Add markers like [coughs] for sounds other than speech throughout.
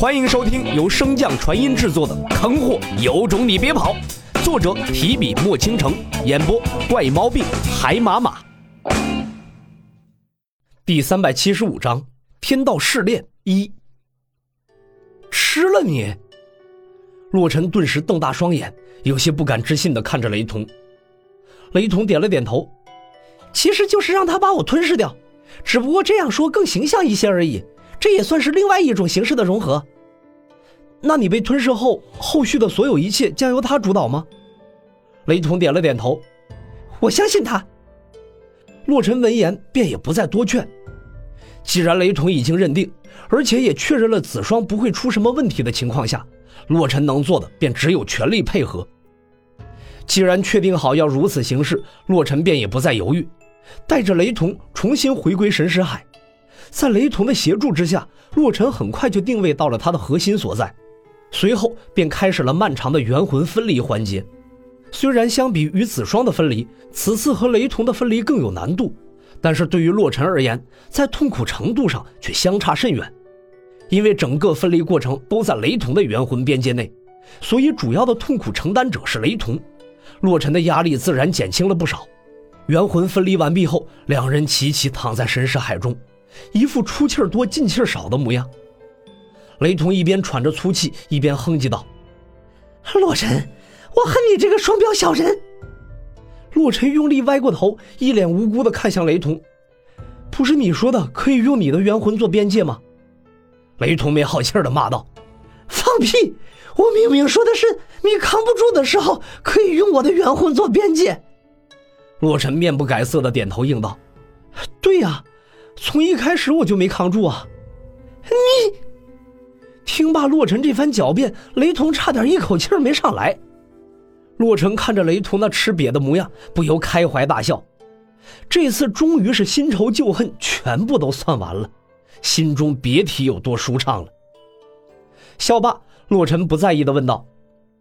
欢迎收听由升降传音制作的《坑货有种你别跑》，作者提笔墨倾城，演播怪猫病海马马。第三百七十五章：天道试炼一。吃了你！洛尘顿时瞪大双眼，有些不敢置信的看着雷同。雷同点了点头，其实就是让他把我吞噬掉，只不过这样说更形象一些而已。这也算是另外一种形式的融合。那你被吞噬后，后续的所有一切将由他主导吗？雷同点了点头，我相信他。洛尘闻言便也不再多劝。既然雷同已经认定，而且也确认了子双不会出什么问题的情况下，洛尘能做的便只有全力配合。既然确定好要如此行事，洛尘便也不再犹豫，带着雷同重新回归神识海。在雷同的协助之下，洛尘很快就定位到了他的核心所在，随后便开始了漫长的元魂分离环节。虽然相比于子双的分离，此次和雷同的分离更有难度，但是对于洛尘而言，在痛苦程度上却相差甚远。因为整个分离过程都在雷同的元魂边界内，所以主要的痛苦承担者是雷同，洛尘的压力自然减轻了不少。元魂分离完毕后，两人齐齐躺在神识海中。一副出气多进气少的模样。雷同一边喘着粗气，一边哼唧道：“洛尘，我恨你这个双标小人！”洛尘用力歪过头，一脸无辜的看向雷同：“不是你说的可以用你的元魂做边界吗？”雷同没好气的骂道：“放屁！我明明说的是你扛不住的时候可以用我的元魂做边界。”洛尘面不改色的点头应道：“对呀。”从一开始我就没扛住啊！你听罢洛尘这番狡辩，雷同差点一口气没上来。洛尘看着雷同那吃瘪的模样，不由开怀大笑。这次终于是新仇旧恨全部都算完了，心中别提有多舒畅了。笑罢，洛尘不在意的问道：“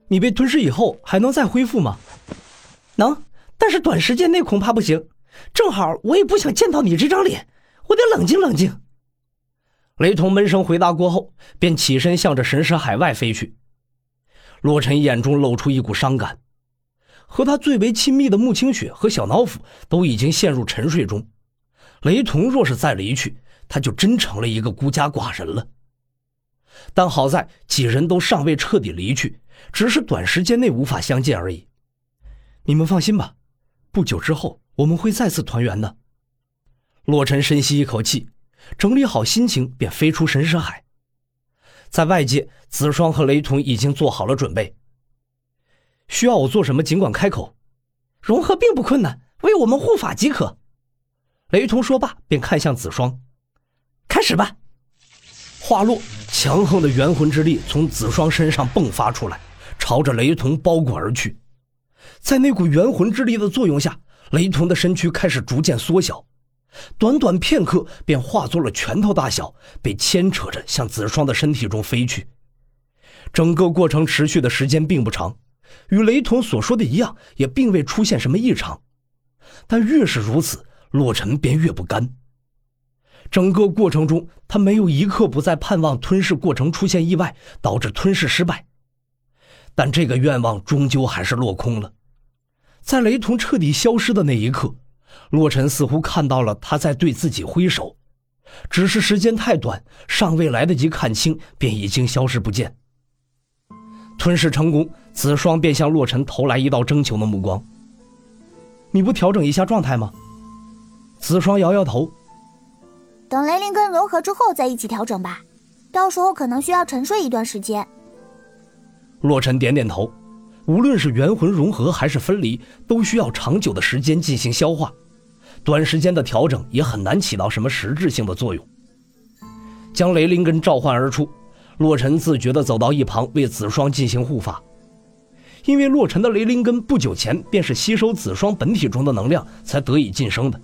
你被吞噬以后还能再恢复吗？”“能，但是短时间内恐怕不行。正好我也不想见到你这张脸。”我得冷静冷静。雷同闷声回答过后，便起身向着神识海外飞去。洛尘眼中露出一股伤感，和他最为亲密的穆清雪和小脑斧都已经陷入沉睡中，雷同若是再离去，他就真成了一个孤家寡人了。但好在几人都尚未彻底离去，只是短时间内无法相见而已。你们放心吧，不久之后我们会再次团圆的。洛尘深吸一口气，整理好心情，便飞出神识海。在外界，子双和雷同已经做好了准备。需要我做什么，尽管开口。融合并不困难，为我们护法即可。雷同说罢，便看向子双：“开始吧。”话落，强横的元魂之力从子双身上迸发出来，朝着雷同包裹而去。在那股元魂之力的作用下，雷同的身躯开始逐渐缩小。短短片刻，便化作了拳头大小，被牵扯着向子双的身体中飞去。整个过程持续的时间并不长，与雷同所说的一样，也并未出现什么异常。但越是如此，洛尘便越不甘。整个过程中，他没有一刻不在盼望吞噬过程出现意外，导致吞噬失败。但这个愿望终究还是落空了。在雷同彻底消失的那一刻。洛尘似乎看到了他在对自己挥手，只是时间太短，尚未来得及看清，便已经消失不见。吞噬成功，子双便向洛尘投来一道征求的目光：“你不调整一下状态吗？”子双摇摇头：“等雷灵根融合之后再一起调整吧，到时候可能需要沉睡一段时间。”洛尘点点头，无论是元魂融合还是分离，都需要长久的时间进行消化。短时间的调整也很难起到什么实质性的作用。将雷灵根召唤而出，洛尘自觉地走到一旁为子双进行护法。因为洛尘的雷灵根不久前便是吸收子双本体中的能量才得以晋升的，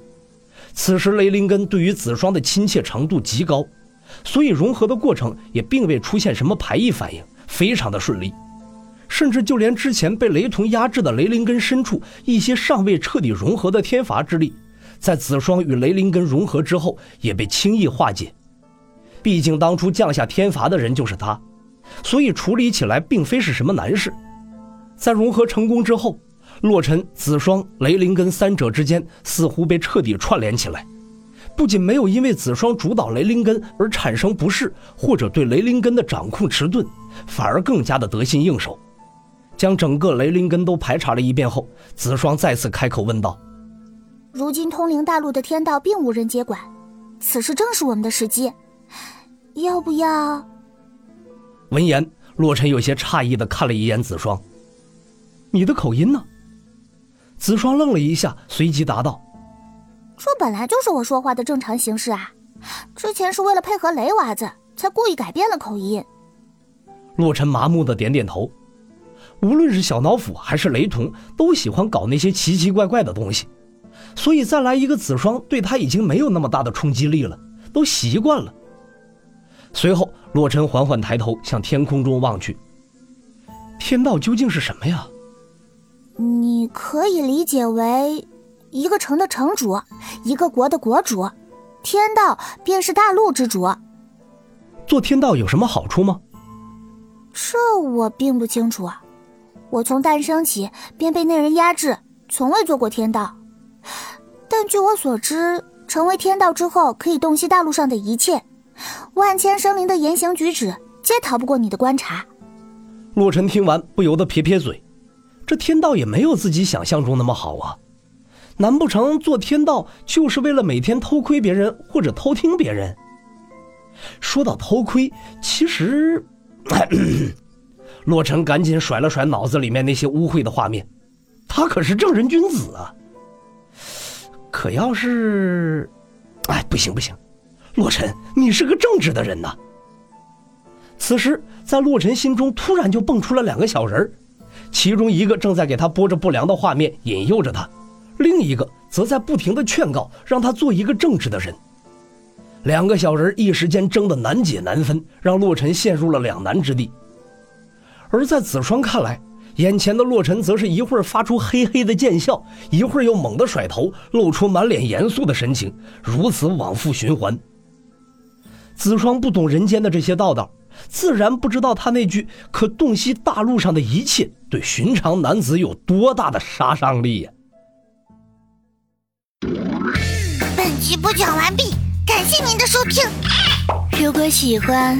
此时雷灵根对于子双的亲切程度极高，所以融合的过程也并未出现什么排异反应，非常的顺利。甚至就连之前被雷同压制的雷灵根深处一些尚未彻底融合的天罚之力。在子双与雷灵根融合之后，也被轻易化解。毕竟当初降下天罚的人就是他，所以处理起来并非是什么难事。在融合成功之后，洛尘、子双、雷灵根三者之间似乎被彻底串联起来，不仅没有因为子双主导雷灵根而产生不适，或者对雷灵根的掌控迟钝，反而更加的得心应手。将整个雷灵根都排查了一遍后，子双再次开口问道：“如今通灵大陆的天道并无人接管，此时正是我们的时机，要不要？”闻言，洛尘有些诧异的看了一眼子双：“你的口音呢？”子双愣了一下，随即答道：“这本来就是我说话的正常形式啊，之前是为了配合雷娃子，才故意改变了口音。”洛尘麻木的点点头。无论是小脑斧还是雷同，都喜欢搞那些奇奇怪怪的东西，所以再来一个子双，对他已经没有那么大的冲击力了，都习惯了。随后，洛尘缓缓抬头向天空中望去。天道究竟是什么呀？你可以理解为一个城的城主，一个国的国主，天道便是大陆之主。做天道有什么好处吗？这我并不清楚。我从诞生起便被那人压制，从未做过天道。但据我所知，成为天道之后，可以洞悉大陆上的一切，万千生灵的言行举止，皆逃不过你的观察。洛尘听完，不由得撇撇嘴：这天道也没有自己想象中那么好啊！难不成做天道就是为了每天偷窥别人或者偷听别人？说到偷窥，其实…… [coughs] 洛尘赶紧甩了甩脑子里面那些污秽的画面，他可是正人君子啊。可要是……哎，不行不行，洛尘，你是个正直的人呐。此时，在洛尘心中突然就蹦出了两个小人其中一个正在给他播着不良的画面，引诱着他；另一个则在不停的劝告，让他做一个正直的人。两个小人一时间争得难解难分，让洛尘陷入了两难之地。而在子双看来，眼前的洛尘则是一会儿发出嘿嘿的贱笑，一会儿又猛地甩头，露出满脸严肃的神情，如此往复循环。子双不懂人间的这些道道，自然不知道他那句“可洞悉大陆上的一切”对寻常男子有多大的杀伤力呀。本集播讲完毕，感谢您的收听。如果喜欢，